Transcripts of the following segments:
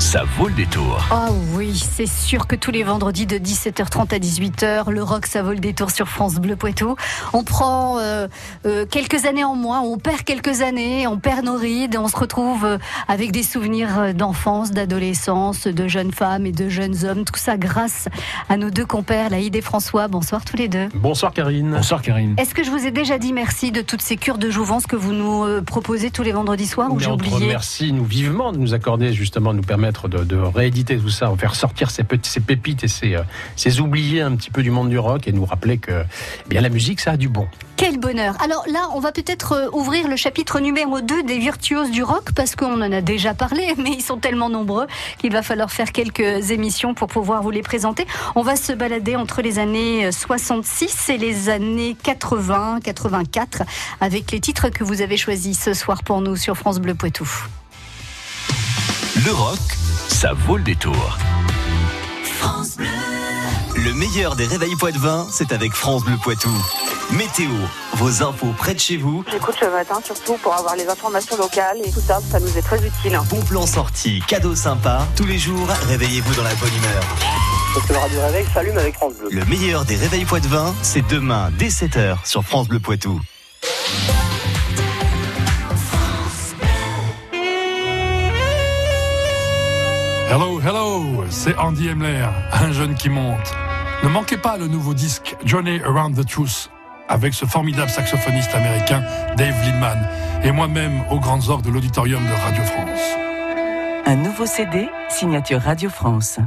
ça vaut le détour. Ah oui, c'est sûr que tous les vendredis de 17h30 à 18h, le rock, ça vaut le détour sur France Bleu Poitou. On prend euh, euh, quelques années en moins, on perd quelques années, on perd nos rides, et on se retrouve euh, avec des souvenirs d'enfance, d'adolescence, de jeunes femmes et de jeunes hommes. Tout ça grâce à nos deux compères, Laïd et François. Bonsoir tous les deux. Bonsoir Karine. Bonsoir Karine. Est-ce que je vous ai déjà dit merci de toutes ces cures de jouvence que vous nous proposez tous les vendredis soirs ou j'ai oublié Merci nous vivement de nous accorder justement, de nous permettre de, rééditer tout ça, faire sortir ces, petits, pépites et ces, euh, ces, oubliés un petit peu du monde du rock et nous rappeler que eh bien, la musique, ça a du bon. Quel bonheur Alors là, on va peut-être euh, ouvrir le chapitre numéro 2 des virtuoses du rock, parce qu'on en a déjà parlé, mais ils sont tellement nombreux qu'il va falloir faire quelques émissions pour pouvoir vous les présenter. On va se balader entre les années 66 et les années 80, 84, avec les titres que vous avez choisis ce soir pour nous sur France Bleu Poitou. Le rock, ça vaut le détour. France Bleu. Le meilleur des réveils Poitvin, c'est avec France Bleu Poitou. Météo, vos infos près de chez vous. J'écoute le matin surtout pour avoir les informations locales et tout ça, ça nous est très utile. Bon plan sorti, cadeau sympa. Tous les jours, réveillez-vous dans la bonne humeur. Parce que le radio réveil s'allume avec France Bleu. Le meilleur des réveils Poitvin, c'est demain dès 7h sur France Bleu Poitou. Hello, hello, c'est Andy Emler, un jeune qui monte. Ne manquez pas le nouveau disque Journey Around the Truth avec ce formidable saxophoniste américain Dave Lindman et moi-même aux grandes orgues de l'auditorium de Radio France. Un nouveau CD, signature Radio France.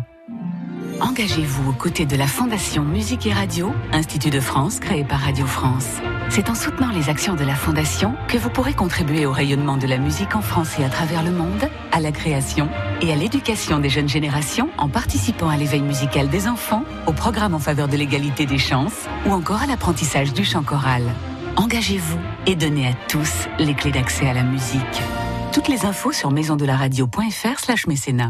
Engagez-vous aux côtés de la Fondation Musique et Radio, Institut de France créé par Radio France. C'est en soutenant les actions de la Fondation que vous pourrez contribuer au rayonnement de la musique en France et à travers le monde, à la création et à l'éducation des jeunes générations en participant à l'éveil musical des enfants, au programme en faveur de l'égalité des chances ou encore à l'apprentissage du chant choral. Engagez-vous et donnez à tous les clés d'accès à la musique. Toutes les infos sur maisondelaradio.fr slash mécénat.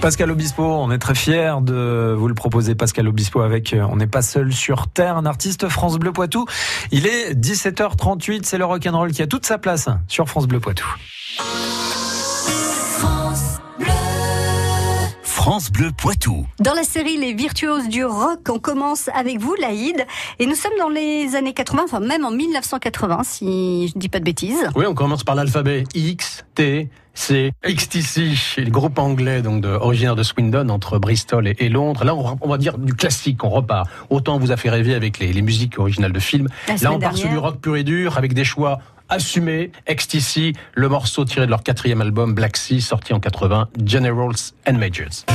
Pascal Obispo, on est très fiers de vous le proposer, Pascal Obispo, avec euh, On n'est pas seul sur Terre, un artiste France Bleu Poitou. Il est 17h38, c'est le rock'n'roll qui a toute sa place sur France Bleu Poitou. France Bleu Poitou. Dans la série Les Virtuoses du Rock, on commence avec vous, Laïd, et nous sommes dans les années 80, enfin même en 1980, si je ne dis pas de bêtises. Oui, on commence par l'alphabet X, T, C, XTC, le groupe anglais donc de, originaire de Swindon entre Bristol et, et Londres. Là, on, on va dire du classique, on repart. Autant vous a fait rêver avec les, les musiques originales de films. Là, on part sur du rock pur et dur avec des choix assumés. XTC, le morceau tiré de leur quatrième album Black Sea, sorti en 80, Generals and Majors.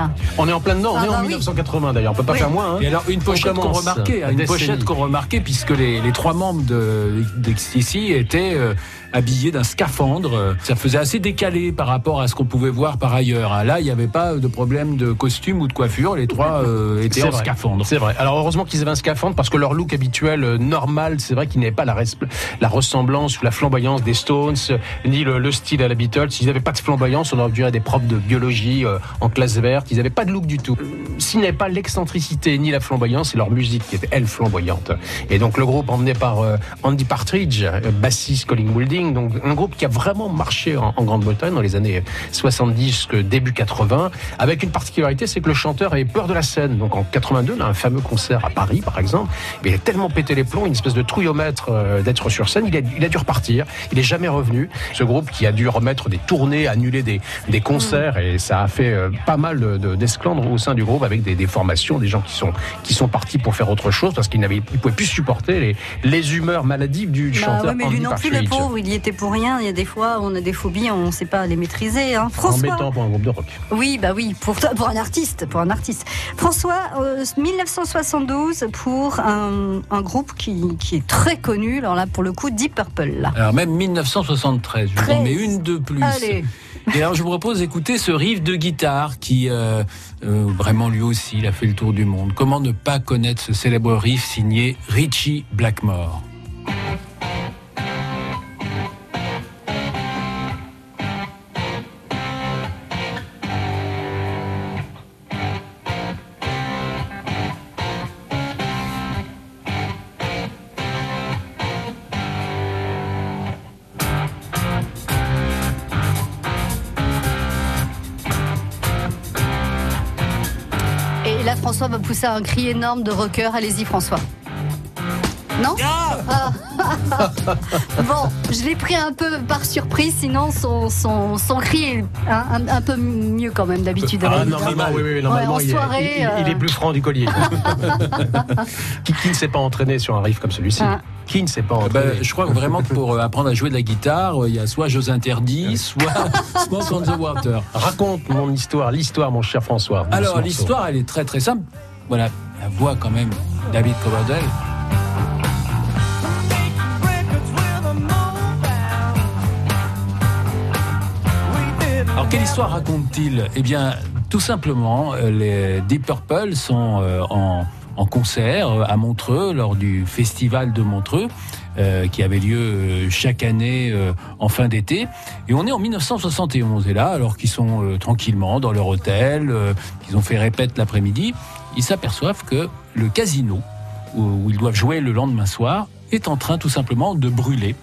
Là. on est en plein dedans, on Ah est bah en oui. 1980 d'ailleurs, on peut pas Oui. faire moins. hein. Et alors une pochette qu'on remarquait, la une pochette qu'on remarquait puisque les, les trois membres de d'XTC étaient euh, habillés d'un scaphandre. Ça faisait assez décalé par rapport à ce qu'on pouvait voir par ailleurs. hein. Là, il n'y avait pas de problème de costume ou de coiffure. Les trois euh, étaient C'est en vrai. scaphandre. C'est vrai. Alors heureusement qu'ils avaient un scaphandre parce que leur look habituel euh, normal, c'est vrai qu'ils n'avaient pas la, res- la ressemblance ou la flamboyance des Stones, ni le, le style à la Beatles. Ils n'avaient pas de flamboyance, on aurait dirait des profs de biologie euh, en classe verte. Ils n'avaient pas de look du tout. S'il n'est pas l'excentricité ni la flamboyance, c'est leur musique qui était elle flamboyante. Et donc le groupe emmené par euh, Andy Partridge, euh, bassiste Colin Moulding, donc un groupe qui a vraiment marché en, en Grande-Bretagne dans les années 70 jusque début 80, avec une particularité, c'est que le chanteur avait peur de la scène. Donc en 82, on a un fameux concert à Paris, par exemple, mais il a tellement pété les plombs, une espèce de trouillomètre euh, d'être sur scène, il a, il a dû repartir, il est jamais revenu. Ce groupe qui a dû remettre des tournées, annuler des, des concerts, et ça a fait euh, pas mal de- de- d'esclandres au sein du groupe avec des, des formations, des gens qui sont, qui sont partis pour faire autre chose parce qu'ils n'avaient, ils pouvaient plus supporter les, les humeurs maladives du Bah chanteur ouais, mais lui non plus, le pauvre, il y était pour rien. Il y a des fois, on a des phobies, on ne sait pas les maîtriser. Hein. François. Embêtant pour un groupe de rock. Oui, bah oui, pour, pour un artiste, pour un artiste. François, euh, 1972 pour un, un groupe qui, qui est très connu. Alors là, pour le coup, Deep Purple. Là. Alors même 1973, je vous en mets 13. une de plus. Allez. Et alors je vous propose d'écouter ce riff de guitare qui euh, euh, vraiment lui aussi il a fait le tour du monde. Comment ne pas connaître ce célèbre riff signé Richie Blackmore? Là, François va pousser un cri énorme de rocker. Allez-y, François. Non? Ah. Bon, je l'ai pris un peu par surprise, sinon son, son, son cri est un, un- un peu mieux quand même d'habitude. Ah, normalement, oui, oui, normalement, Ouais, en il, est- soirée, il- il- il est euh, plus franc du collier. qui, qui ne s'est pas entraîné sur un riff comme celui-ci Ah. Qui ne s'est pas Eh ben, je crois vraiment que pour euh, apprendre à jouer de la guitare, euh, il y a soit Jeux interdits, soit Smoke on the Water. Raconte mon histoire, l'histoire, mon cher François. Alors l'histoire, elle est très très simple. Voilà, la voix quand même David Coverdale. Alors quelle histoire raconte-t-il? Eh bien, tout simplement, euh, les Deep Purple sont euh, en, en concert euh, à Montreux lors du festival de Montreux. euh, qui avait lieu euh, chaque année en fin d'été. Et on est en 1971. Et là, alors qu'ils sont tranquillement dans leur hôtel, qu'ils ont fait répète l'après-midi, ils s'aperçoivent que le casino, où, où ils doivent jouer le lendemain soir, est en train tout simplement de brûler.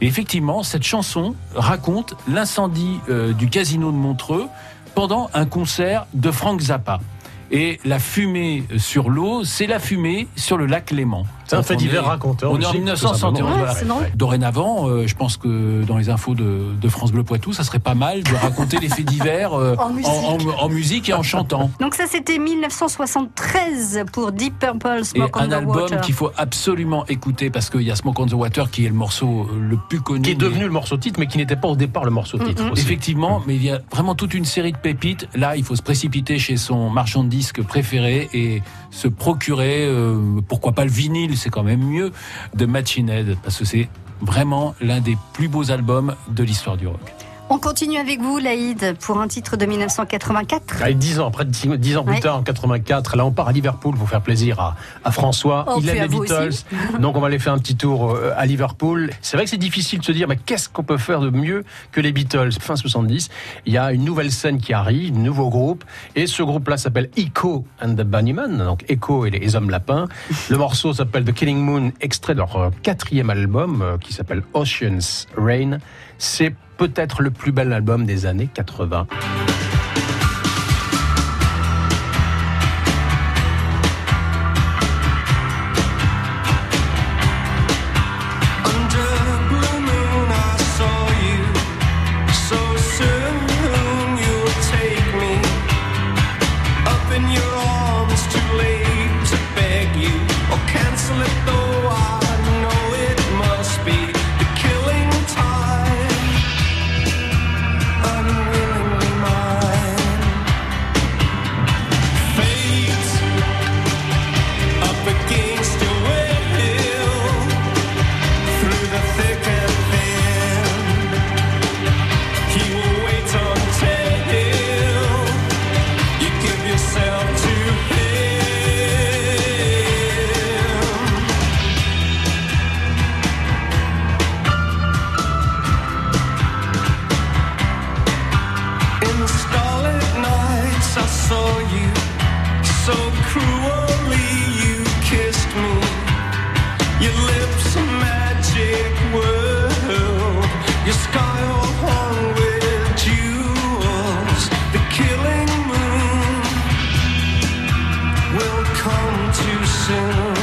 Et effectivement, cette chanson raconte l'incendie du casino de Montreux pendant un concert de Frank Zappa. Et la fumée sur l'eau, c'est la fumée sur le lac Léman. C'est un fait divers raconté. On est en 1971. Ouais, Dorénavant, euh, je pense que dans les infos de, de, France Bleu Poitou, ça serait pas mal de raconter les faits divers euh, en, musique. En, en, en, musique. et en chantant. Donc ça, c'était 1973 pour Deep Purple, Smoke et on un the album Water. qu'il faut absolument écouter parce qu'il y a Smoke on the Water qui est le morceau le plus connu. Qui est devenu le morceau titre, mais qui n'était pas au départ le morceau titre. Mm -hmm. aussi. Effectivement, mais il y a vraiment toute une série de pépites. Là, il faut se précipiter chez son marchand de disques préféré et se procurer, euh, pourquoi pas le vinyle, c'est quand même mieux, de Machine Head, parce que c'est vraiment l'un des plus beaux albums de l'histoire du rock. On continue avec vous, Laïd, pour un titre de 1984. Allez, 10 ans, après 10 ans plus Ouais. tard, en 84, là on part à Liverpool pour faire plaisir à, à François. Oh, Il aime les Beatles, aussi. donc on va aller faire un petit tour euh, à Liverpool. C'est vrai que c'est difficile de se dire, mais qu'est-ce qu'on peut faire de mieux que les Beatles? Fin 70, il y a une nouvelle scène qui arrive, un nouveau groupe, et ce groupe-là s'appelle Echo and the Bunnymen, donc Echo et les hommes lapins. Le morceau s'appelle The Killing Moon, extrait de leur euh, quatrième album euh, qui s'appelle Ocean's Rain. C'est peut-être le plus bel album des années 80. too soon.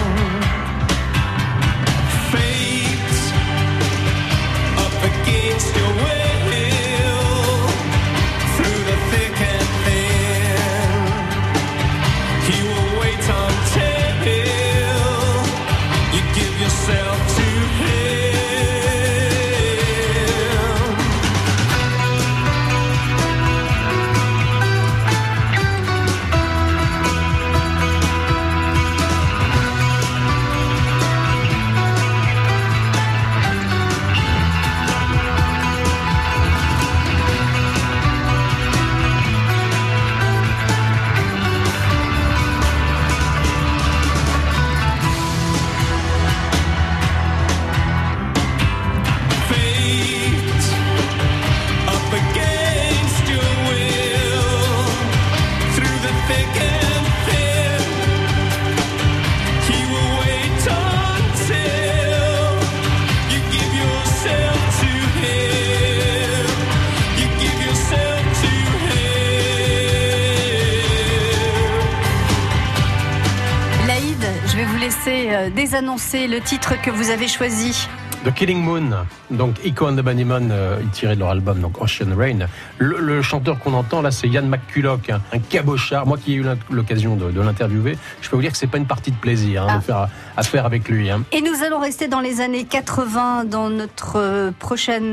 Désannoncer le titre que vous avez choisi. The Killing Moon, donc Echo and the Bunnymen, euh, tiré de leur album donc Ocean Rain. Le, le chanteur qu'on entend là, c'est Yann McCulloch, hein, un cabochard. Moi qui ai eu l'occasion de, de l'interviewer, je peux vous dire que c'est pas une partie de plaisir hein, ah. de faire affaire avec lui. Hein. Et nous allons rester dans les années 80 dans notre euh, prochaine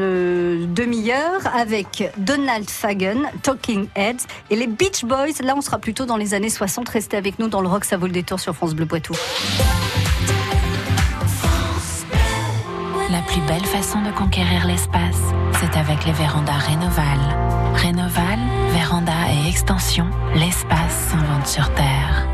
euh, demi-heure avec Donald Fagen, Talking Heads et les Beach Boys. Là, on sera plutôt dans les années 60. Restez avec nous dans le rock, ça vaut le détour sur France Bleu Poitou. Plus belle façon de conquérir l'espace, c'est avec les vérandas Rénoval. Rénoval, véranda et extension, l'espace s'invente sur Terre.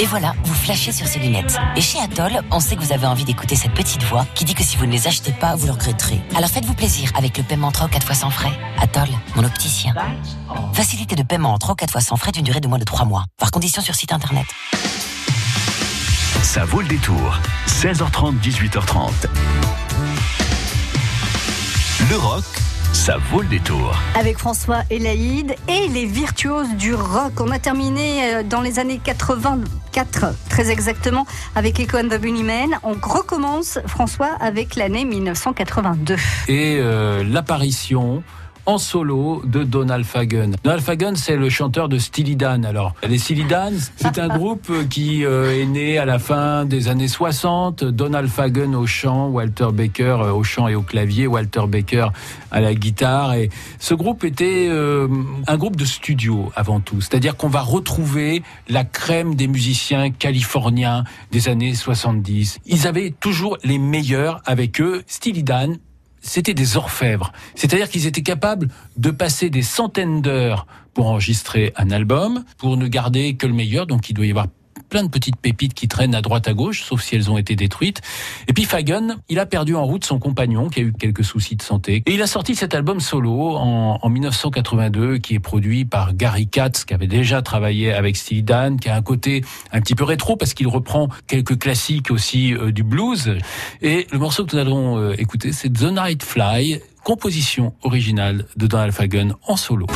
Et voilà, vous flashez sur ces lunettes. Et chez Atoll, on sait que vous avez envie d'écouter cette petite voix qui dit que si vous ne les achetez pas, vous le regretterez. Alors faites-vous plaisir avec le paiement en 3 ou 4 fois sans frais. Atoll, mon opticien. Facilité de paiement en 3 ou 4 fois sans frais d'une durée de moins de 3 mois. Par condition sur site internet. Ça vaut le détour. 16h30, 18h30. Le rock, ça vaut le détour. Avec François Elaïd et les virtuoses du rock. On a terminé euh, dans les années 84, très exactement, avec Echo and the Bunnymen. On recommence, François, avec l'année 1982. Et euh, l'apparition en solo de Donald Fagen. Donald Fagen, c'est le chanteur de Steely Dan. Alors, les Steely Dan, c'est un groupe qui euh, est né à la fin des années 60. Donald Fagen au chant, Walter Baker euh, au chant et au clavier, Walter Baker à la guitare. Et ce groupe était euh, un groupe de studio avant tout. C'est-à-dire qu'on va retrouver la crème des musiciens californiens des années 70. Ils avaient toujours les meilleurs avec eux. Steely Dan, c'était des orfèvres. C'est-à-dire qu'ils étaient capables de passer des centaines d'heures pour enregistrer un album, pour ne garder que le meilleur, donc il doit y avoir plein de petites pépites qui traînent à droite à gauche, sauf si elles ont été détruites. Et puis Fagan, il a perdu en route son compagnon qui a eu quelques soucis de santé. Et il a sorti cet album solo en, en 1982 qui est produit par Gary Katz qui avait déjà travaillé avec Steely Dan, qui a un côté un petit peu rétro parce qu'il reprend quelques classiques aussi euh, du blues. Et le morceau que nous allons euh, écouter, c'est The Night Fly, composition originale de Donald Fagan en solo.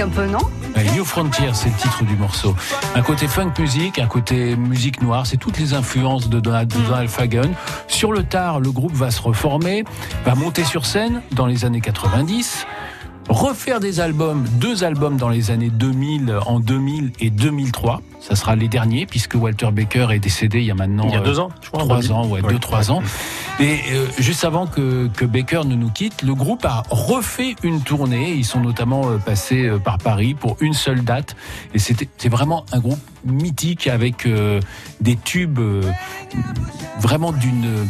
Un peu, non Ouais, New Frontier, c'est le titre du morceau. Un côté funk music, un côté musique noire, c'est toutes les influences de Donald, de Donald Fagen. Sur le tard, le groupe va se reformer, va monter sur scène dans les années 90, refaire des albums, deux albums dans les années 2000, en 2000 et 2003. Ça sera les derniers puisque Walter Baker est décédé il y a maintenant Il y a euh, deux ans, je crois, trois 2000. ans, ouais, Ouais. deux trois ans. Et euh, juste avant que, que Baker ne nous quitte, le groupe a refait une tournée. Ils sont notamment euh, passés par Paris pour une seule date. Et c'était c'est vraiment un groupe mythique avec euh, des tubes euh, vraiment d'une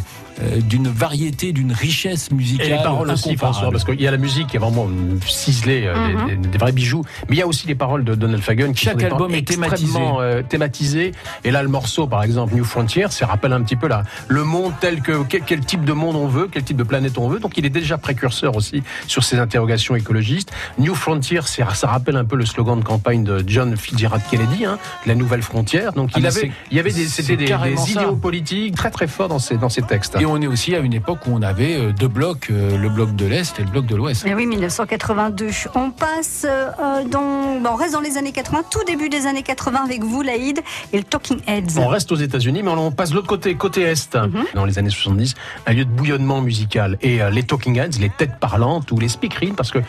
d'une variété, d'une richesse musicale. Et les paroles aussi. François, parce qu'il y a la musique qui est vraiment ciselée, euh, Mhm. des, des- des vrais bijoux, mais il y a aussi les paroles de Donald Fagen qui Chaque sont album est thématisé. extrêmement euh, thématisées. Et là, le morceau, par exemple, New Frontier, ça rappelle un petit peu là, le monde tel que quel, quel type de monde on veut, quel type de planète on veut. Donc, il est déjà précurseur aussi sur ces interrogations écologistes. New Frontier, ça rappelle un peu le slogan de campagne de John Fitzgerald Kennedy, hein, la nouvelle frontière. Donc, Ah, il mais avait, il y avait des, c'était des, des idéaux politiques très très forts dans ces dans ces textes. Et on est aussi à une époque où on avait euh, deux blocs, euh, le bloc de l'Est et le bloc de l'Ouest. Eh oui, 1982. On passe euh, dans, bon, on reste dans les années 80, tout début des années 80 avec vous, Laïd, et le Talking Heads. On reste aux États-Unis, mais on passe de l'autre côté, côté Est, dans les années 70, un lieu de bouillonnement musical. Et les Talking Heads, les têtes parlantes ou les speakerines, parce que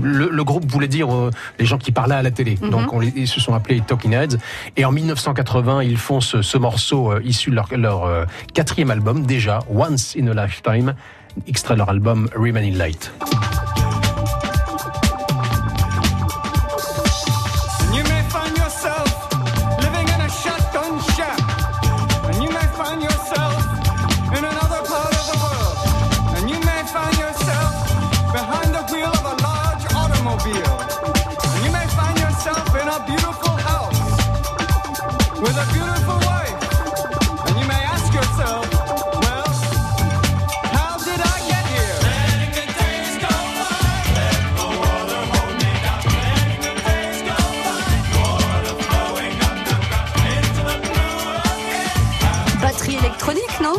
le, le groupe voulait dire euh, les gens qui parlaient à la télé. Mhm. Donc on les, ils se sont appelés les Talking Heads. Et en 1980, ils font ce, ce morceau euh, issu de leur, leur euh, quatrième album, déjà, Once in a Lifetime, extrait leur album Remaining Light.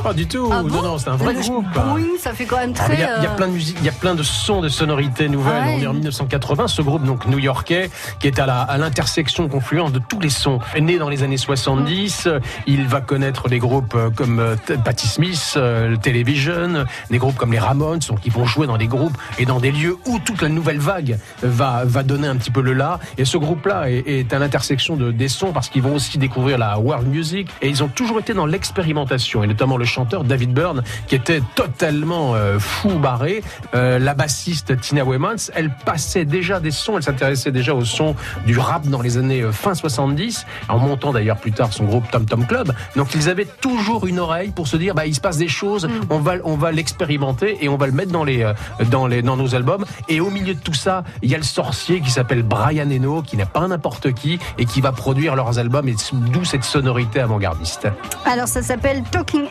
Pas du tout, Ah bon non, non, c'est un vrai Le groupe. boing, ça fait quand même Ah, très. Il y, a- il y a plein de musique, il y a plein de sons, de sonorités nouvelles. Ah ouais. On est en 1980, ce groupe donc new-yorkais qui est à la à l'intersection confluence de tous les sons. Né dans les années 70, euh, il va connaître des groupes euh, comme euh, Patti Smith, euh, le Television, des groupes comme les Ramones, ils vont jouer dans des groupes et dans des lieux où toute la nouvelle vague va va donner un petit peu le là. Et ce groupe-là est, est à l'intersection de des sons parce qu'ils vont aussi découvrir la world music et ils ont toujours été dans l'expérimentation et notamment le chanteur David Byrne qui était totalement euh, fou barré. Euh, la bassiste Tina Weymouth, elle passait déjà des sons, elle s'intéressait déjà au son du rap dans les années euh, fin 70, en montant d'ailleurs plus tard son groupe Tom Tom Club. Donc ils avaient toujours une oreille pour se dire bah il se passe des choses, Mm. on va on va l'expérimenter et on va le mettre dans les dans les dans nos albums. Et au milieu de tout ça, il y a le sorcier qui s'appelle Brian Eno, qui n'est pas n'importe qui et qui va produire leurs albums et d'où cette sonorité avant-gardiste. Alors ça s'appelle Talking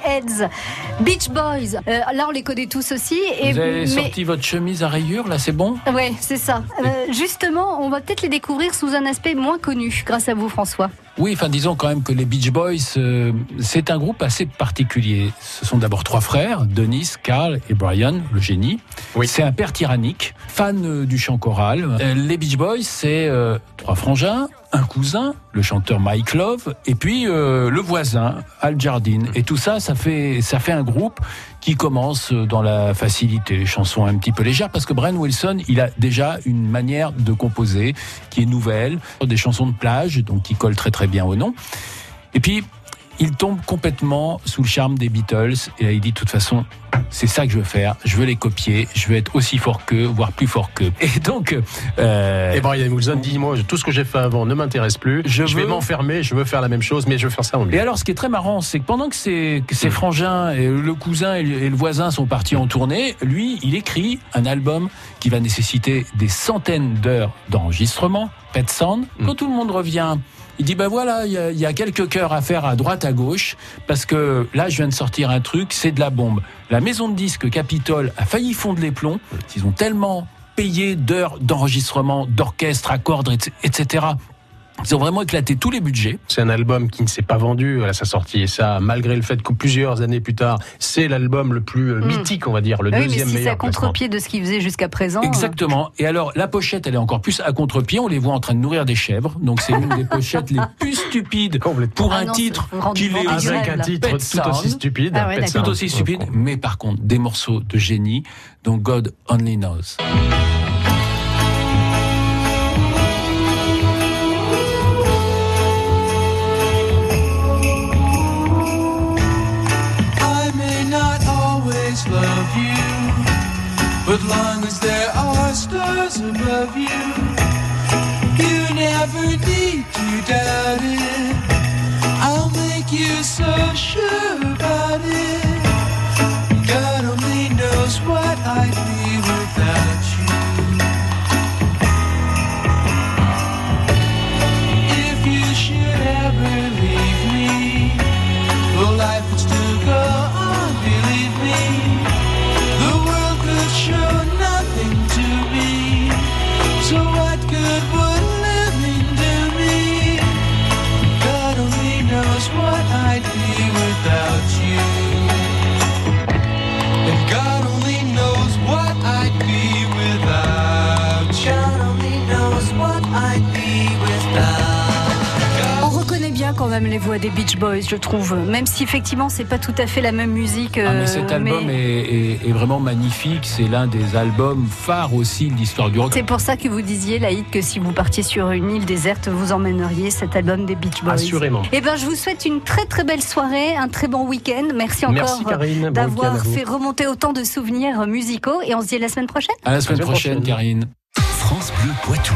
Beach Boys. Euh, là on les connaît tous aussi. Et Vous avez mais- sorti votre chemise à rayures, là, c'est bon? Ouais, c'est ça. Euh, justement, on va peut-être les découvrir sous un aspect moins connu, grâce à vous, François. Oui, enfin disons quand même que les Beach Boys, euh, c'est un groupe assez particulier. Ce sont d'abord trois frères, Denis, Carl et Brian, le génie. C'est un père tyrannique, fan euh, du chant choral. Euh, les Beach Boys, c'est euh, trois frangins, un cousin, le chanteur Mike Love, et puis euh, le voisin, Al Jardine. Et tout ça, ça fait, ça fait un groupe qui commence dans la facilité, les chansons un petit peu légères, parce que Brian Wilson, il a déjà une manière de composer qui est nouvelle, des chansons de plage, donc qui collent très très bien au nom. Et puis, il tombe complètement sous le charme des Beatles, et là, il dit, de toute façon, c'est ça que je veux faire, je veux les copier, je veux être aussi fort qu'eux, voire plus fort qu'eux. Et donc... euh, Et Brian Wilson dit moi tout ce que j'ai fait avant ne m'intéresse plus. Je, vais veux- m'enfermer, je veux faire la même chose, mais je veux faire ça en mieux. Et alors, ce qui est très marrant, c'est que pendant que ses, que ses frangins, et le cousin et le, voisin sont partis en tournée, lui, il écrit un album qui va nécessiter des centaines d'heures d'enregistrement, Pet Sound. Quand tout le monde revient, il dit, ben voilà, il y, a- il y a quelques cœurs à faire à droite, à gauche, parce que là, je viens de sortir un truc, c'est de la bombe. La maison de disques Capitol a failli fondre les plombs, ils ont tellement payé d'heures d'enregistrement, d'orchestre, à cordes, etc. Ils ont vraiment éclaté tous les budgets. C'est un album qui ne s'est pas vendu à sa sortie, et ça, malgré le fait que plusieurs années plus tard, c'est l'album le plus euh, Mm. mythique, on va dire, le Ah oui, mais deuxième si c'est à meilleur contre-pied de ce qu'ils faisaient jusqu'à présent. Exactement. Et alors, la pochette, elle est encore plus à contre-pied. On les voit en train de nourrir des chèvres. Donc, c'est une des pochettes les plus stupides pour Ah un non, titre qui les Avec un titre Pet tout aussi Sound. stupide. Ah ouais, tout aussi stupide. Mais par contre, des morceaux de génie dont God Only Knows. love you. Même les voix des Beach Boys, je trouve. Même si effectivement c'est pas tout à fait la même musique. Ah, mais euh, cet album mais est, est- est vraiment magnifique. C'est l'un des albums phares aussi de l'histoire du rock. C'est pour ça que vous disiez, Laïd, que si vous partiez sur une île déserte, vous emmèneriez cet album des Beach Boys. Assurément. Eh ben, je vous souhaite une très très belle soirée, un très bon week-end. Merci encore Merci, Karine. Bon d'avoir fait remonter autant de souvenirs musicaux. Et on se dit à la semaine prochaine. À la semaine À la semaine prochaine, prochaine. Karine. France Bleu Poitou.